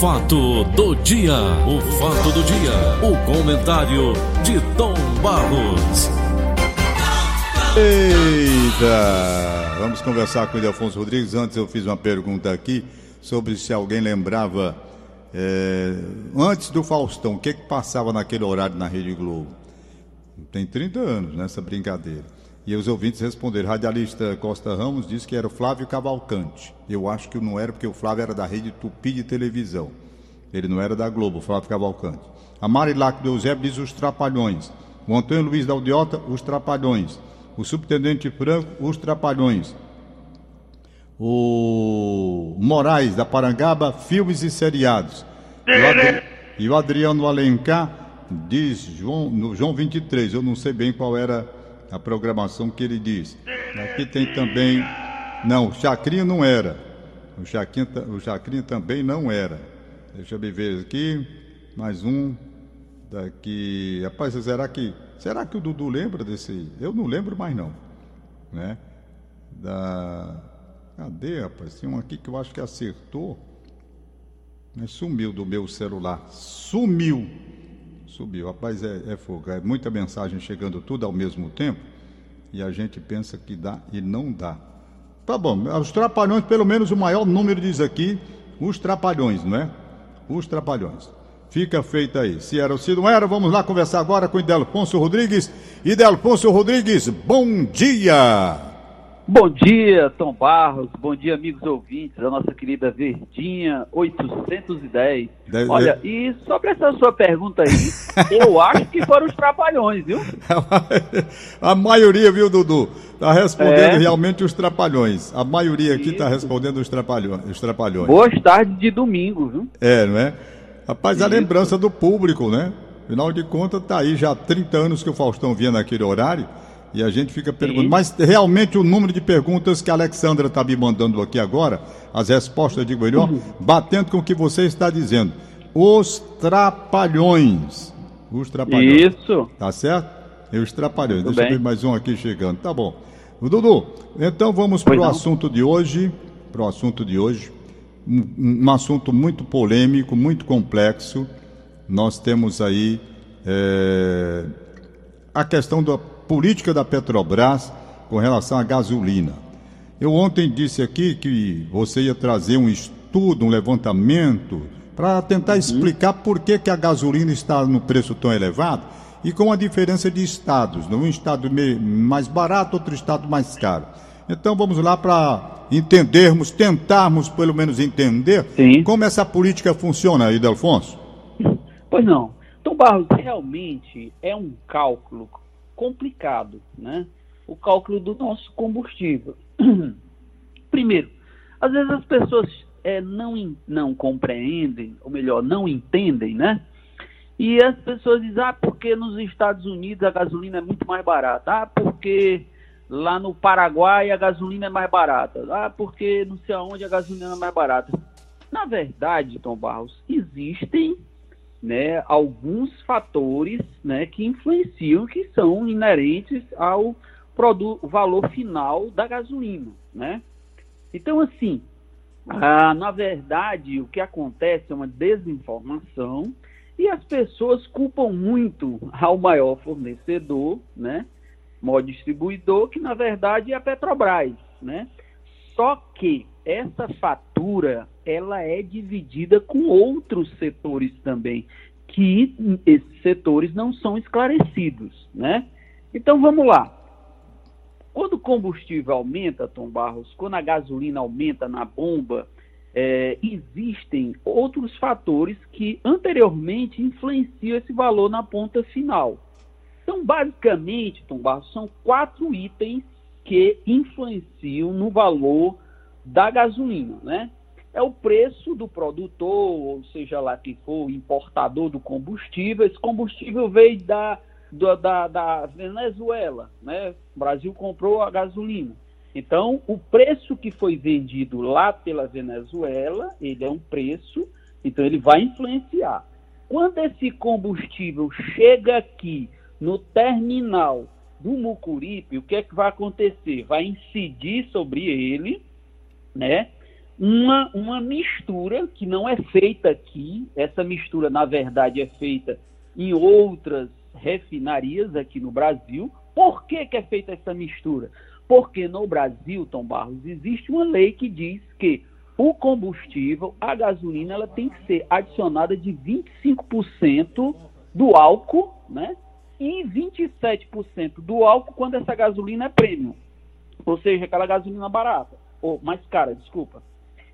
fato do dia, o fato do dia, o comentário de Tom Barros. Eita! Vamos conversar com o Afonso Rodrigues. Antes eu fiz uma pergunta aqui sobre se alguém lembrava é, antes do Faustão, o que que passava naquele horário na Rede Globo? Tem 30 anos nessa brincadeira. E os ouvintes responderam. Radialista Costa Ramos disse que era o Flávio Cavalcante. Eu acho que não era, porque o Flávio era da rede Tupi de televisão. Ele não era da Globo, o Flávio Cavalcante. A Marilac do Eusébio diz os Trapalhões. O Antônio Luiz da Aldiota, os Trapalhões. O Subtenente Franco, os Trapalhões. O Moraes da Parangaba, filmes e seriados. E o, Adri... e o Adriano Alencar diz João, no João 23. Eu não sei bem qual era a programação que ele diz. Aqui tem também. Não, o Chacrinha não era. O Chacrinha, o Chacrinha também não era. Deixa eu ver aqui. Mais um. Daqui. Rapaz, será que. Será que o Dudu lembra desse? Eu não lembro mais não. Né? Da. Cadê, rapaz? Tem um aqui que eu acho que acertou. Mas sumiu do meu celular. Sumiu. Subiu. Rapaz, é, é fogo. É muita mensagem chegando tudo ao mesmo tempo e a gente pensa que dá e não dá. Tá bom, os trapalhões, pelo menos o maior número diz aqui, os trapalhões, não é? Os trapalhões. Fica feito aí. Se era ou se não era, vamos lá conversar agora com Idelfonso Rodrigues. Idelfonso Rodrigues, bom dia! Bom dia, Tom Barros. Bom dia, amigos ouvintes, a nossa querida Verdinha 810. Deve... Olha, e sobre essa sua pergunta aí, eu acho que foram os trapalhões, viu? a maioria, viu, Dudu? Está respondendo é. realmente os trapalhões. A maioria aqui está respondendo os trapalhões, os trapalhões. Boas tardes de domingo, viu? É, não é? Rapaz, Isso. a lembrança do público, né? Afinal de contas, tá aí já há 30 anos que o Faustão vinha naquele horário. E a gente fica perguntando, mas realmente o número de perguntas que a Alexandra está me mandando aqui agora, as respostas, digo melhor, uhum. batendo com o que você está dizendo. Os trapalhões. Os trapalhões. Isso. Tá certo? E os trapalhões. Tudo Deixa bem. eu ver mais um aqui chegando. Tá bom. Dudu, então vamos para o assunto de hoje. Para o assunto de hoje. Um, um, assunto muito polêmico, muito complexo. Nós temos aí é, a questão da política da Petrobras com relação à gasolina. Eu ontem disse aqui que você ia trazer um estudo, um levantamento, para tentar uhum. explicar por que, que a gasolina está no preço tão elevado e com a diferença de estados. Um estado mais barato, outro estado mais caro. Então vamos lá para entendermos, tentarmos pelo menos entender Sim. como essa política funciona aí, Delfonso. Pois não. Então, Barros, realmente é um cálculo complicado, né? O cálculo do nosso combustível. Primeiro, às vezes as pessoas é, não, não compreendem, ou melhor, não entendem, né? E as pessoas dizem, ah, porque nos Estados Unidos a gasolina é muito mais barata. Ah, porque lá no Paraguai a gasolina é mais barata. Ah, porque não sei aonde a gasolina é mais barata. Na verdade, Tom Barros, existem né, alguns fatores né, que influenciam, que são inerentes ao produto, valor final da gasolina. Né? Então, assim, ah, na verdade, o que acontece é uma desinformação e as pessoas culpam muito ao maior fornecedor, né, maior distribuidor, que na verdade é a Petrobras. Né? Só que essa fatura ela é dividida com outros setores também, que esses setores não são esclarecidos, né? Então vamos lá. Quando o combustível aumenta, Tom Barros, quando a gasolina aumenta na bomba, é, existem outros fatores que anteriormente influenciam esse valor na ponta final. Então, basicamente, Tom Barros, são quatro itens que influenciam no valor da gasolina, né? É o preço do produtor, ou seja lá que for, importador do combustível. Esse combustível veio da, da, da Venezuela, né? O Brasil comprou a gasolina. Então, o preço que foi vendido lá pela Venezuela, ele é um preço, então ele vai influenciar. Quando esse combustível chega aqui no terminal do Mucuripe, o que é que vai acontecer? Vai incidir sobre ele né? uma, uma mistura que não é feita aqui. Essa mistura, na verdade, é feita em outras refinarias aqui no Brasil. Por que, que é feita essa mistura? Porque no Brasil, Tom Barros, existe uma lei que diz que o combustível, a gasolina, ela tem que ser adicionada de 25% do álcool, né? E 27% do álcool quando essa gasolina é premium. Ou seja, aquela gasolina barata, ou mais cara, desculpa.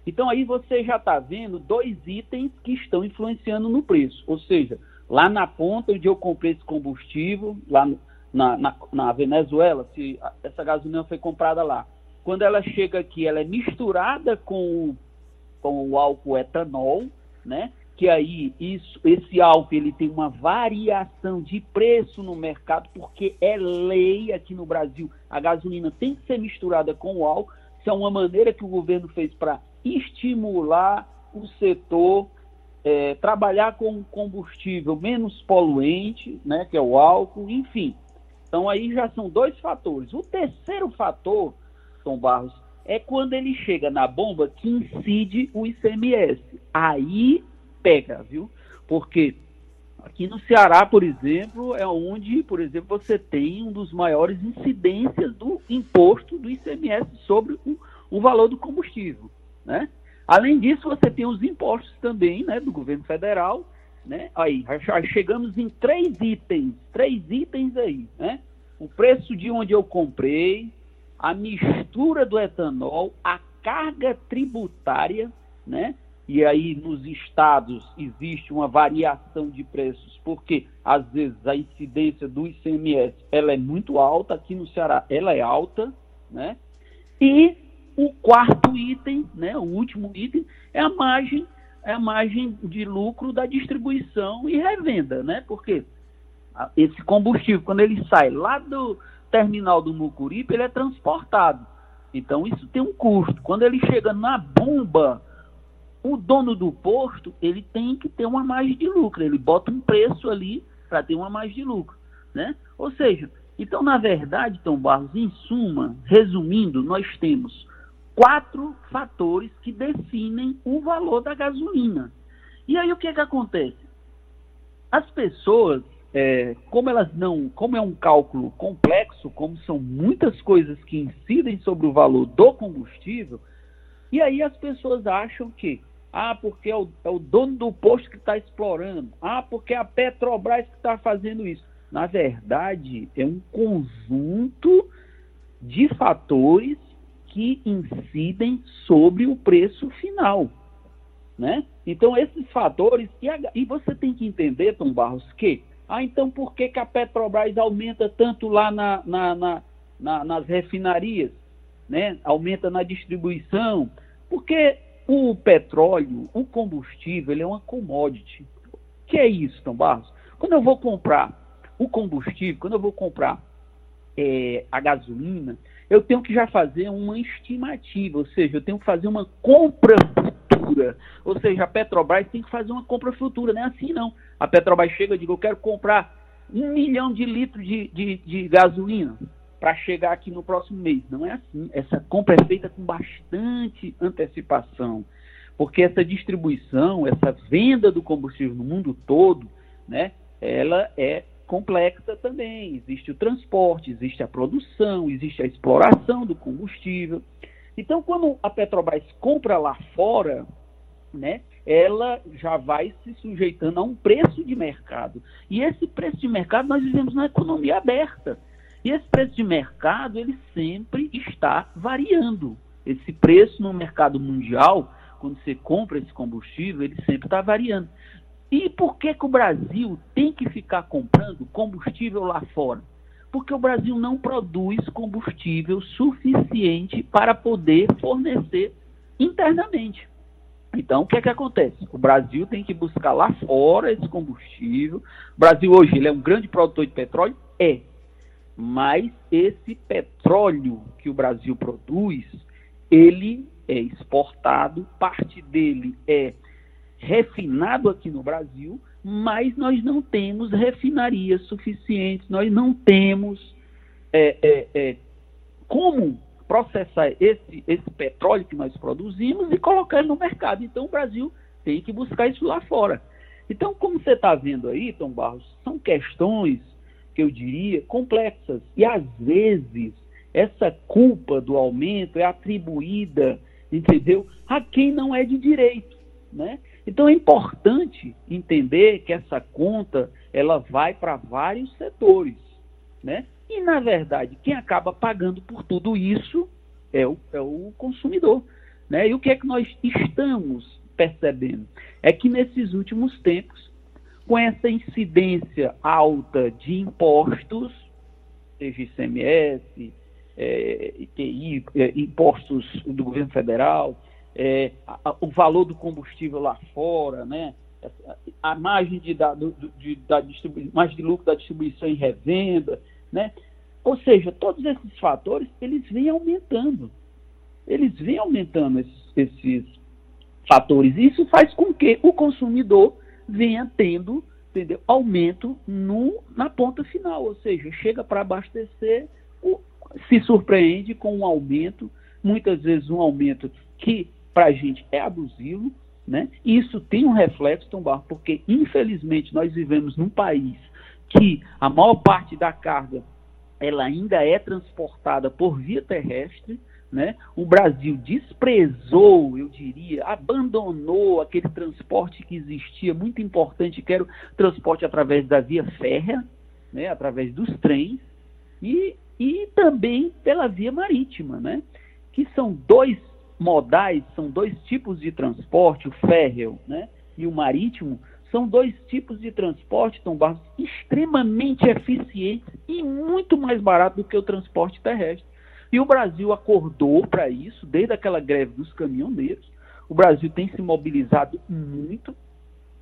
Então aí você já está vendo dois itens que estão influenciando no preço. Ou seja, lá na ponta onde eu comprei esse combustível, lá na, na, na Venezuela, se essa gasolina foi comprada lá, quando ela chega aqui, ela é misturada com, com o álcool etanol, né? Que aí isso, esse álcool ele tem uma variação de preço no mercado, porque é lei aqui no Brasil. A gasolina tem que ser misturada com o álcool. Isso é uma maneira que o governo fez para estimular o setor é, trabalhar com combustível menos poluente, né, que é o álcool, enfim. Então aí já são dois fatores. O terceiro fator, Tom Barros, é quando ele chega na bomba que incide o ICMS. Aí pega, viu? Porque aqui no Ceará, por exemplo, é onde, por exemplo, você tem um dos maiores incidências do imposto do ICMS sobre o, o valor do combustível, né? Além disso, você tem os impostos também, né, do governo federal, né? Aí, chegamos em três itens, três itens aí, né? O preço de onde eu comprei, a mistura do etanol, a carga tributária, né? E aí nos estados existe uma variação de preços, porque às vezes a incidência do ICMS ela é muito alta, aqui no Ceará ela é alta, né? E o quarto item, né, o último item, é a margem, é a margem de lucro da distribuição e revenda, né? Porque esse combustível, quando ele sai lá do terminal do Mucuripe, ele é transportado. Então isso tem um custo. Quando ele chega na bomba, o dono do posto, ele tem que ter uma margem de lucro. Ele bota um preço ali para ter uma margem de lucro, né? Ou seja, então na verdade, Tom Barros, em suma, resumindo, nós temos quatro fatores que definem o valor da gasolina. E aí o que, que acontece? As pessoas, é, como elas não, como é um cálculo complexo, como são muitas coisas que incidem sobre o valor do combustível, e aí as pessoas acham que, ah, porque é o, é o dono do posto que está explorando, ah, porque é a Petrobras que está fazendo isso. Na verdade, é um conjunto de fatores que incidem sobre o preço final. Né? Então, esses fatores, e, a, e, você tem que entender, Tom Barros, que, ah, então por que, que a Petrobras aumenta tanto lá na, na, na, na nas refinarias, né? aumenta na distribuição? Porque o petróleo, o combustível, ele é uma commodity. O que é isso, Tom Barros? Quando eu vou comprar o combustível, quando eu vou comprar é, a gasolina, eu tenho que já fazer uma estimativa, ou seja, eu tenho que fazer uma compra futura. Ou seja, a Petrobras tem que fazer uma compra futura, não é assim não. A Petrobras chega e diz, eu quero comprar um milhão de litros de, de, de gasolina para chegar aqui no próximo mês. Não é assim. Essa compra é feita com bastante antecipação. Porque essa distribuição, essa venda do combustível no mundo todo, né, ela é complexa também. Existe o transporte, existe a produção, existe a exploração do combustível. Então, quando a Petrobras compra lá fora, né, ela já vai se sujeitando a um preço de mercado. E esse preço de mercado nós vivemos na economia aberta. E esse preço de mercado, ele sempre está variando. Esse preço no mercado mundial, quando você compra esse combustível, ele sempre está variando. E por que, que o Brasil tem que ficar comprando combustível lá fora? Porque o Brasil não produz combustível suficiente para poder fornecer internamente. Então, o que é que acontece? O Brasil tem que buscar lá fora esse combustível. O Brasil hoje ele é um grande produtor de petróleo? É. Mas esse petróleo que o Brasil produz, ele é exportado, parte dele é refinado aqui no Brasil, mas nós não temos refinarias suficientes, nós não temos é, é, é, como processar esse, esse petróleo que nós produzimos e colocar ele no mercado. Então o Brasil tem que buscar isso lá fora. Então, como você está vendo aí, Tom Barros, são questões que eu diria complexas. E às vezes essa culpa do aumento é atribuída, entendeu, a quem não é de direito, né? Então é importante entender que essa conta ela vai para vários setores, né? E na verdade quem acaba pagando por tudo isso é o, é o consumidor, né? E o que é que nós estamos percebendo é que nesses últimos tempos, com essa incidência alta de impostos, seja ICMS, é, ITI, é, impostos do governo federal, é, a, o valor do combustível lá fora, né? a margem de, da, de, da margem de lucro da distribuição e revenda, né? Ou seja, todos esses fatores, eles vêm aumentando. Eles vêm aumentando esses, esses fatores. Isso faz com que o consumidor venha tendo entendeu, aumento no, na ponta final, ou seja, chega para abastecer, se surpreende com um aumento, muitas vezes um aumento que para a gente é abusivo, né? E isso tem um reflexo, Tom Barro, porque infelizmente nós vivemos num país que a maior parte da carga ela ainda é transportada por via terrestre, né? O Brasil desprezou, eu diria, abandonou aquele transporte que existia, muito importante, que era o transporte através da via férrea, né? através dos trens, e, e também pela via marítima, né? que são dois modais, são dois tipos de transporte, o férreo né? e o marítimo, são dois tipos de transporte, Tom Barros, extremamente eficientes e muito mais barato do que o transporte terrestre. E o Brasil acordou para isso, desde aquela greve dos caminhoneiros. O Brasil tem se mobilizado muito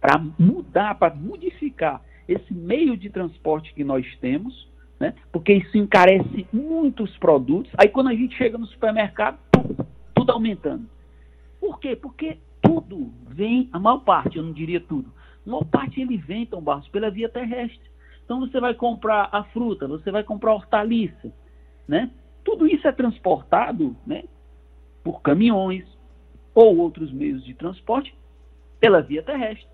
para mudar, para modificar esse meio de transporte que nós temos, né? porque isso encarece muitos produtos. Aí quando a gente chega no supermercado, tudo, aumentando. Por quê? Porque tudo vem, a maior parte, eu não diria tudo, a maior parte ele vem, Tom Barros, pela via terrestre. Então você vai comprar a fruta, você vai comprar a hortaliça, né? Tudo isso é transportado né, por caminhões ou outros meios de transporte pela via terrestre.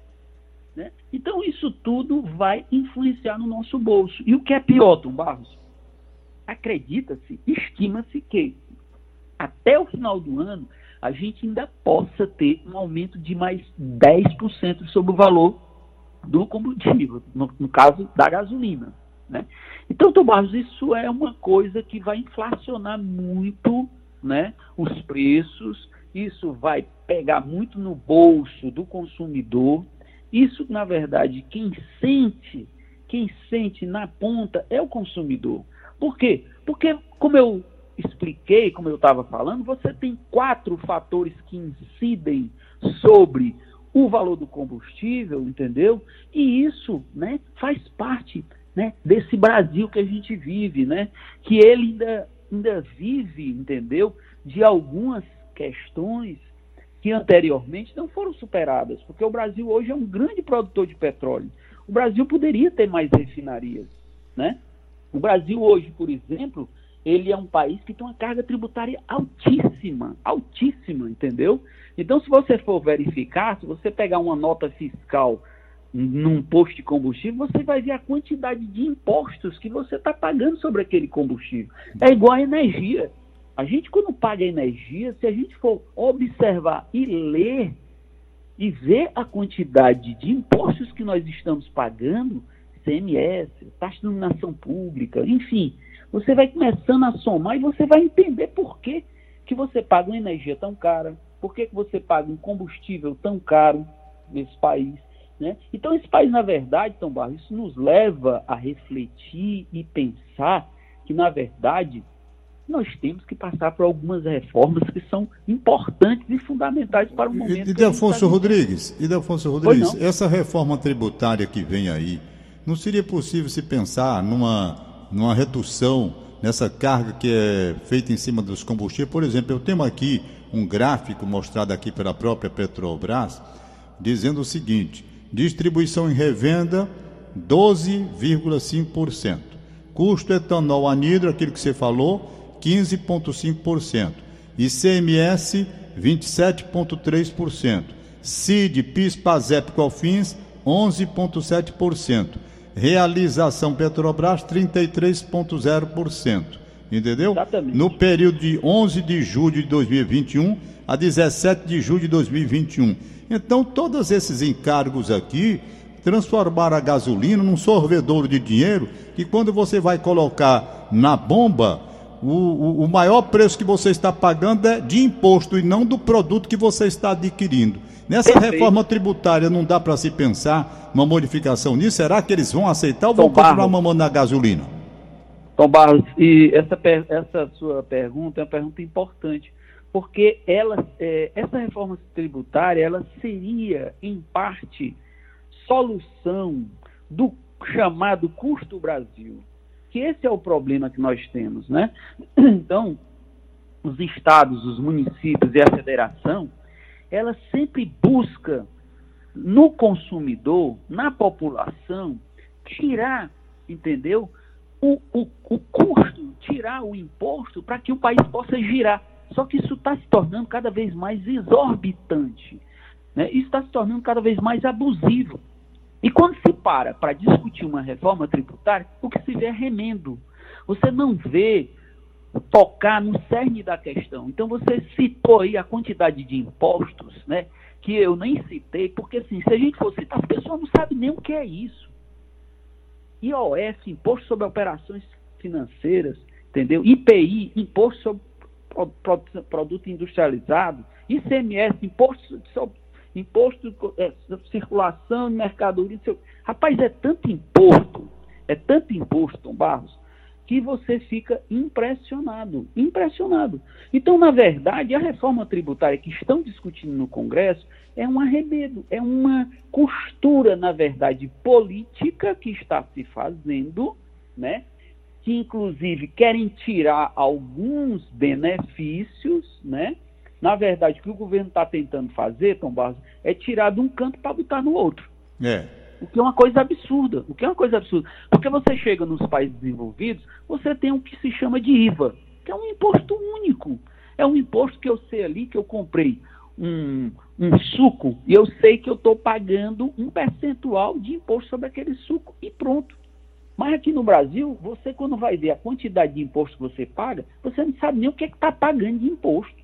Né? Então, isso tudo vai influenciar no nosso bolso. E o que é pior, Tom Barros? Acredita-se, estima-se que até o final do ano a gente ainda possa ter um aumento de mais 10% sobre o valor do combustível, no, no caso da gasolina. Né? Então, Tomás, isso é uma coisa que vai inflacionar muito né, os preços, isso vai pegar muito no bolso do consumidor. Isso, na verdade, quem sente, quem sente na ponta é o consumidor. Por quê? Porque, como eu expliquei, como eu estava falando, você tem quatro fatores que incidem sobre o valor do combustível, entendeu? E isso né, faz parte né, desse Brasil que a gente vive, né, que ele ainda, ainda vive, entendeu, de algumas questões que anteriormente não foram superadas, porque o Brasil hoje é um grande produtor de petróleo. O Brasil poderia ter mais refinarias, né? O Brasil hoje, por exemplo, ele é um país que tem uma carga tributária altíssima, altíssima, entendeu? Então, se você for verificar, se você pegar uma nota fiscal num posto de combustível, você vai ver a quantidade de impostos que você está pagando sobre aquele combustível. É igual a energia. A gente, quando paga energia, se a gente for observar e ler e ver a quantidade de impostos que nós estamos pagando, CMS, taxa de iluminação pública, enfim, você vai começando a somar e você vai entender por que, que você paga uma energia tão cara, por que, que você paga um combustível tão caro nesse país. Né? Então, esse país, na verdade, Tom Barro, isso nos leva a refletir e pensar que, na verdade, nós temos que passar por algumas reformas que são importantes e fundamentais para o momento. E, e Delfonso tá Rodrigues, e Delfonso Rodrigues, essa reforma tributária que vem aí, não seria possível se pensar numa, numa redução nessa carga que é feita em cima dos combustíveis? Por exemplo, eu tenho aqui um gráfico mostrado aqui pela própria Petrobras, dizendo o seguinte: distribuição em revenda 12,5%. Custo etanol anidro, aquilo que você falou, 15,5%. ICMS, 27,3%. CID, PIS, PASEP, COFINS, 11,7%. Realização Petrobras, 33,0%. Entendeu? Exatamente. No período de 11 de julho de 2021 a 17 de julho de 2021. Então, todos esses encargos aqui transformaram a gasolina num sorvedouro de dinheiro que quando você vai colocar na bomba, o, o, o, maior preço que você está pagando é de imposto e não do produto que você está adquirindo. Nessa Perfeito. reforma tributária não dá para se pensar uma modificação nisso? Será que eles vão aceitar ou Tom vão continuar mamando na gasolina? Tom Barros, e essa, essa sua pergunta é uma pergunta importante, porque ela, é, essa reforma tributária ela seria, em parte, solução do chamado custo Brasil, que esse é o problema que nós temos, né? Então, os estados, os municípios e a federação, ela sempre busca no consumidor, na população, tirar, entendeu? O, o, o custo, tirar o imposto para que o país possa girar. Só que isso está se tornando cada vez mais exorbitante. Né? Isso está se tornando cada vez mais abusivo. E quando se para para discutir uma reforma tributária, o que se vê é remendo. Você não vê tocar no cerne da questão. Então você citou aí a quantidade de impostos, né? Que eu nem citei, porque assim, se a gente for citar, as pessoas não sabem nem o que é isso. IOF, Imposto sobre Operações Financeiras, entendeu? IPI, Imposto sobre Produto Industrializado, ICMS, Imposto sobre Imposto é, Circulação de Mercadoria. seu- Rapaz, é tanto imposto, é tanto imposto, Tom Barros, que você fica impressionado, impressionado. Então, na verdade, a reforma tributária que estão discutindo no Congresso é um arremedo, é uma costura, na verdade, política que está se fazendo, né? Que inclusive querem tirar alguns benefícios, né? Na verdade, o que o governo está tentando fazer, Tom Barros, é tirar de um canto para botar no outro. É. O que é uma coisa absurda. O que é uma coisa absurda. Porque você chega nos países desenvolvidos, você tem o que se chama de IVA, que é um imposto único. É um imposto que eu sei ali que eu comprei um, um suco e eu sei que eu estou pagando um percentual de imposto sobre aquele suco e pronto. Mas aqui no Brasil, você quando vai ver a quantidade de imposto que você paga, você não sabe nem o que é está pagando de imposto.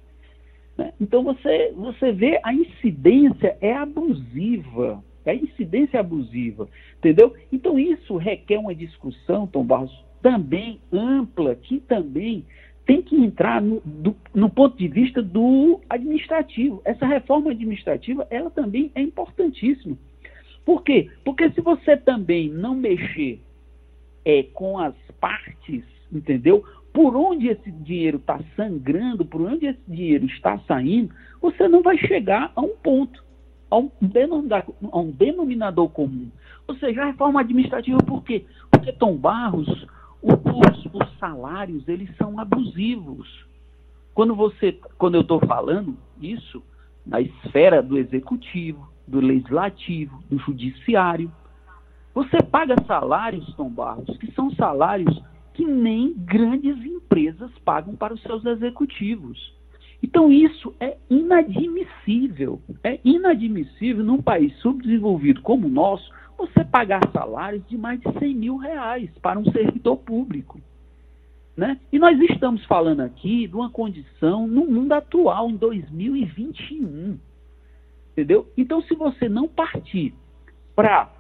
né? Então você, você vê a incidência é abusiva. A incidência é abusiva, entendeu? Então isso requer uma discussão, Tom Barros, também ampla, que também tem que entrar no, do- no ponto de vista do administrativo. Essa reforma administrativa, ela também é importantíssima. Por quê? Porque se você também não mexer é, com as partes, entendeu? Por onde esse dinheiro está sangrando, por onde esse dinheiro está saindo, você não vai chegar a um ponto, a um denominador, a um denominador comum. Ou seja, a reforma administrativa, por quê? Porque, Tom Barros, os, os salários, eles são abusivos. Quando você, quando eu estou falando isso, na esfera do executivo, do legislativo, do judiciário, você paga salários, Tom Barros, que são salários que nem grandes empresas pagam para os seus executivos. Então isso é inadmissível. É inadmissível num país subdesenvolvido como o nosso você pagar salários de mais de 100 mil reais para um servidor público. Né? E nós estamos falando aqui de uma condição no mundo atual, em 2021. Entendeu? Então, se você não partir para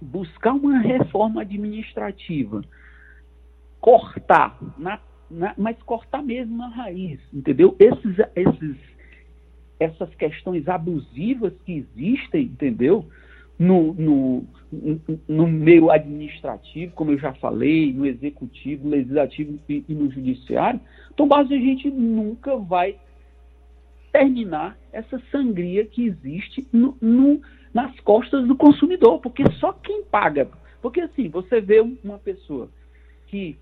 buscar uma reforma administrativa, cortar, na, na- mas cortar mesmo na raiz, entendeu? Esses, esses, essas questões abusivas que existem, entendeu? No, no, no- meio administrativo, como eu já falei, no executivo, legislativo e, e no judiciário, então, base a gente nunca vai terminar essa sangria que existe no- no- nas costas do consumidor, porque só quem paga. Porque assim, você vê um- uma pessoa que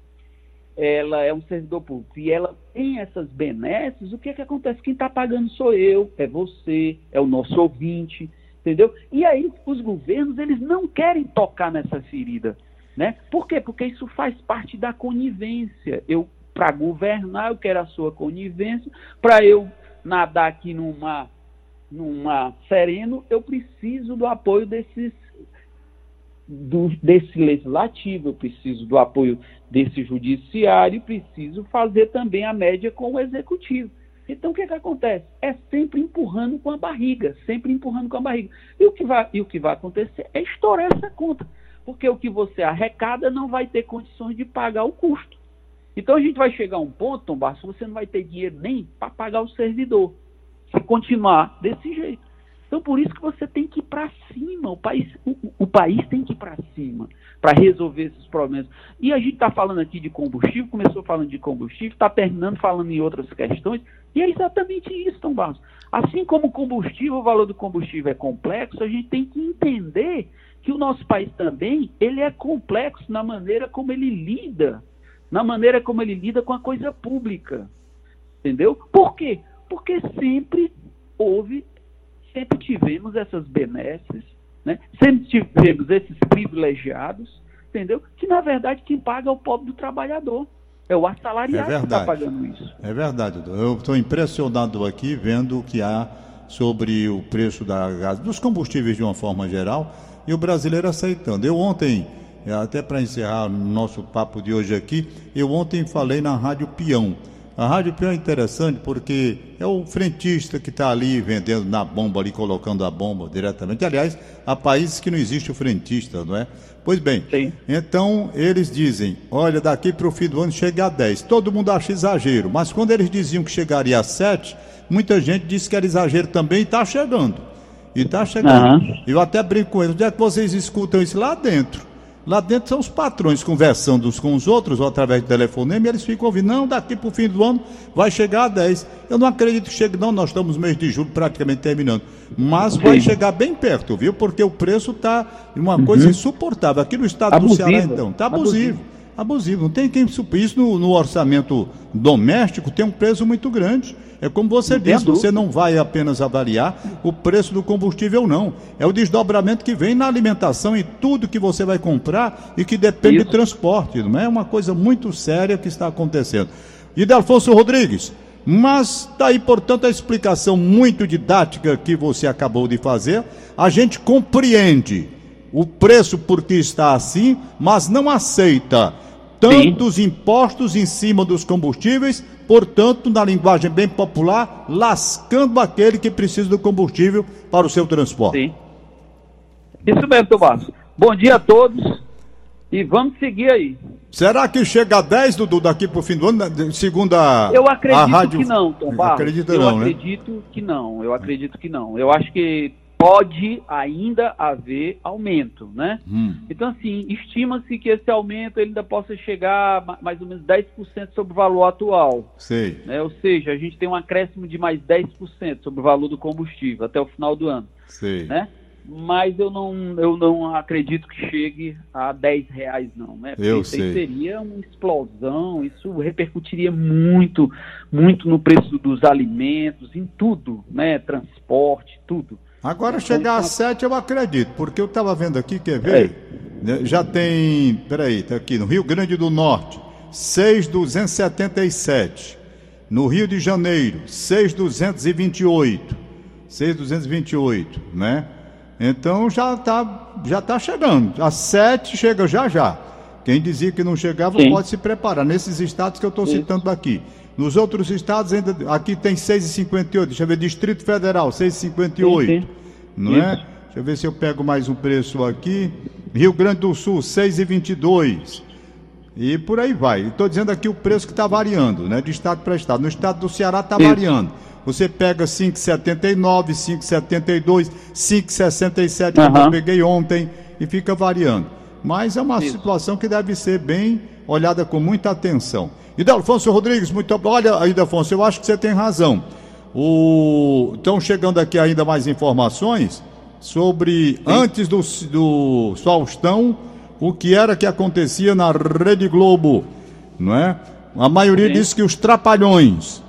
ela é um servidor público e ela tem essas benesses, o que é que acontece? Quem está pagando sou eu, é você, é o nosso ouvinte, entendeu? E aí os governos, eles não querem tocar nessa ferida, né? Por quê? Porque isso faz parte da conivência. Eu para governar, eu quero a sua conivência, para eu nadar aqui numa, numa sereno, eu preciso do apoio desses do, desse legislativo, eu preciso do apoio desse judiciário, preciso fazer também a média com o executivo. Então o que, é que acontece? É sempre empurrando com a barriga, sempre empurrando com a barriga. E o que vai, e o que vai acontecer é estourar essa conta, porque o que você arrecada não vai ter condições de pagar o custo. Então a gente vai chegar a um ponto, Tom Barros, você não vai ter dinheiro nem para pagar o servidor, se continuar desse jeito. Então, por isso que você tem que ir para cima. O país, o, o, país tem que ir para cima para resolver esses problemas. E a gente está falando aqui de combustível, começou falando de combustível, está terminando falando em outras questões, e é exatamente isso, Tom Barros. Assim como o combustível, o valor do combustível é complexo, a gente tem que entender que o nosso país também ele é complexo na maneira como ele lida, na maneira como ele lida com a coisa pública. Entendeu? Por quê? Porque sempre houve sempre tivemos essas benesses, né? sempre tivemos esses privilegiados, entendeu? Que na verdade quem paga é o pobre do trabalhador. É o assalariado é que está pagando isso. É verdade. Eu estou impressionado aqui vendo o que há sobre o preço da dos combustíveis de uma forma geral e o brasileiro aceitando. Eu ontem, até para encerrar nosso papo de hoje aqui, eu ontem falei na Rádio Peão. A Rádio Peão é interessante porque é o frentista que está ali vendendo na bomba, ali colocando a bomba diretamente. Aliás, há países que não existe o frentista, não é? Pois bem, Sim. então eles dizem: olha, daqui para o fim do ano chega a 10. Todo mundo acha exagero, mas quando eles diziam que chegaria a 7, muita gente disse que era exagero também e está chegando. E está chegando. Uhum. Eu até brinco com eles: onde é que vocês escutam isso? Lá dentro. Lá dentro são os patrões conversando uns com os outros, ou através de telefonema, e eles ficam ouvindo, não, daqui para o fim do ano vai chegar a 10. Eu não acredito que chegue, não, nós estamos no mês de julho praticamente terminando. Mas vai chegar bem perto, viu? Porque o preço está uma uhum. coisa insuportável. Aqui no estado abusivo. do Ceará, então, está abusivo. abusivo. Abusivo. Não tem quem suprir isso no, no orçamento doméstico, tem um preço muito grande. É como você disse, você não vai apenas avaliar o preço do combustível, não. É o desdobramento que vem na alimentação e tudo que você vai comprar e que depende Isso. de transporte. Não é uma coisa muito séria que está acontecendo. E Delfonso Rodrigues, mas daí, tá portanto, a explicação muito didática que você acabou de fazer, a gente compreende o preço porque está assim, mas não aceita tantos Sim. impostos em cima dos combustíveis portanto, na linguagem bem popular, lascando aquele que precisa do combustível para o seu transporte. Sim. Isso mesmo, Tomás. Bom dia a todos e vamos seguir aí. Será que chega a 10, Dudu, daqui para o fim do ano, segundo a Eu acredito a rádio... que não, Tom Barros. Acredita eu não, né? acredito né? que não, eu acredito que não. Eu acho que pode ainda haver aumento, né? Hum. Então, assim, estima-se que esse aumento ainda possa chegar a mais ou menos 10% sobre o valor atual. Sei. Né? Ou seja, a gente tem um acréscimo de mais 10% sobre o valor do combustível até o final do ano. Sei. Né? Mas eu não, eu não acredito que chegue a 10 reais, não. Né? Porque eu sei. seria uma explosão, isso repercutiria muito, muito no preço dos alimentos, em tudo, né? Transporte, tudo. Agora chegar a 7 eu acredito, porque eu estava vendo aqui, quer ver? É. Já tem, peraí, está aqui, no Rio Grande do Norte, 6,277. No Rio de Janeiro, 6,228. 6,228, né? Então já está já tá chegando. A 7 chega já já. Quem dizia que não chegava Sim. pode se preparar. Nesses estados que eu estou citando aqui. Nos outros estados, ainda aqui tem 6,58. Deixa eu ver, Distrito Federal, 6,58. Sim, sim. Não é? Isso. é? Deixa eu ver se eu pego mais um preço aqui. Rio Grande do Sul, 6,22. E por aí vai. Estou dizendo aqui o preço que está variando, né? De estado para estado. No estado do Ceará está variando. Você pega 5,79, 5,72, 5,67, uhum. que eu peguei ontem, e fica variando. Mas é uma Isso. situação que deve ser bem olhada com muita atenção. Idelfonso Rodrigues, muito Olha, Idelfonso, eu acho que você tem razão. O... Estão chegando aqui ainda mais informações sobre, Sim. antes do, do Faustão, o que era que acontecia na Rede Globo, não é? A maioria Sim. disse que os trapalhões,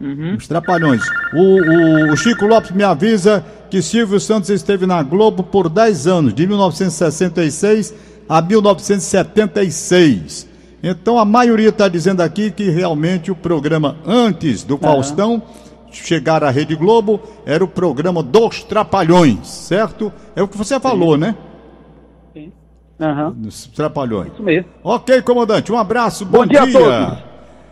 uhum. os trapalhões. O, o, o Chico Lopes me avisa que Silvio Santos esteve na Globo por 10 anos, de 1966 a 1976. Então a maioria está dizendo aqui que realmente o programa antes do Faustão chegar à Rede Globo era o programa dos Trapalhões, certo? É o que você falou, né? Sim. Aham. Dos Trapalhões. Isso mesmo. Ok, comandante, um abraço, bom, Bom dia a todos.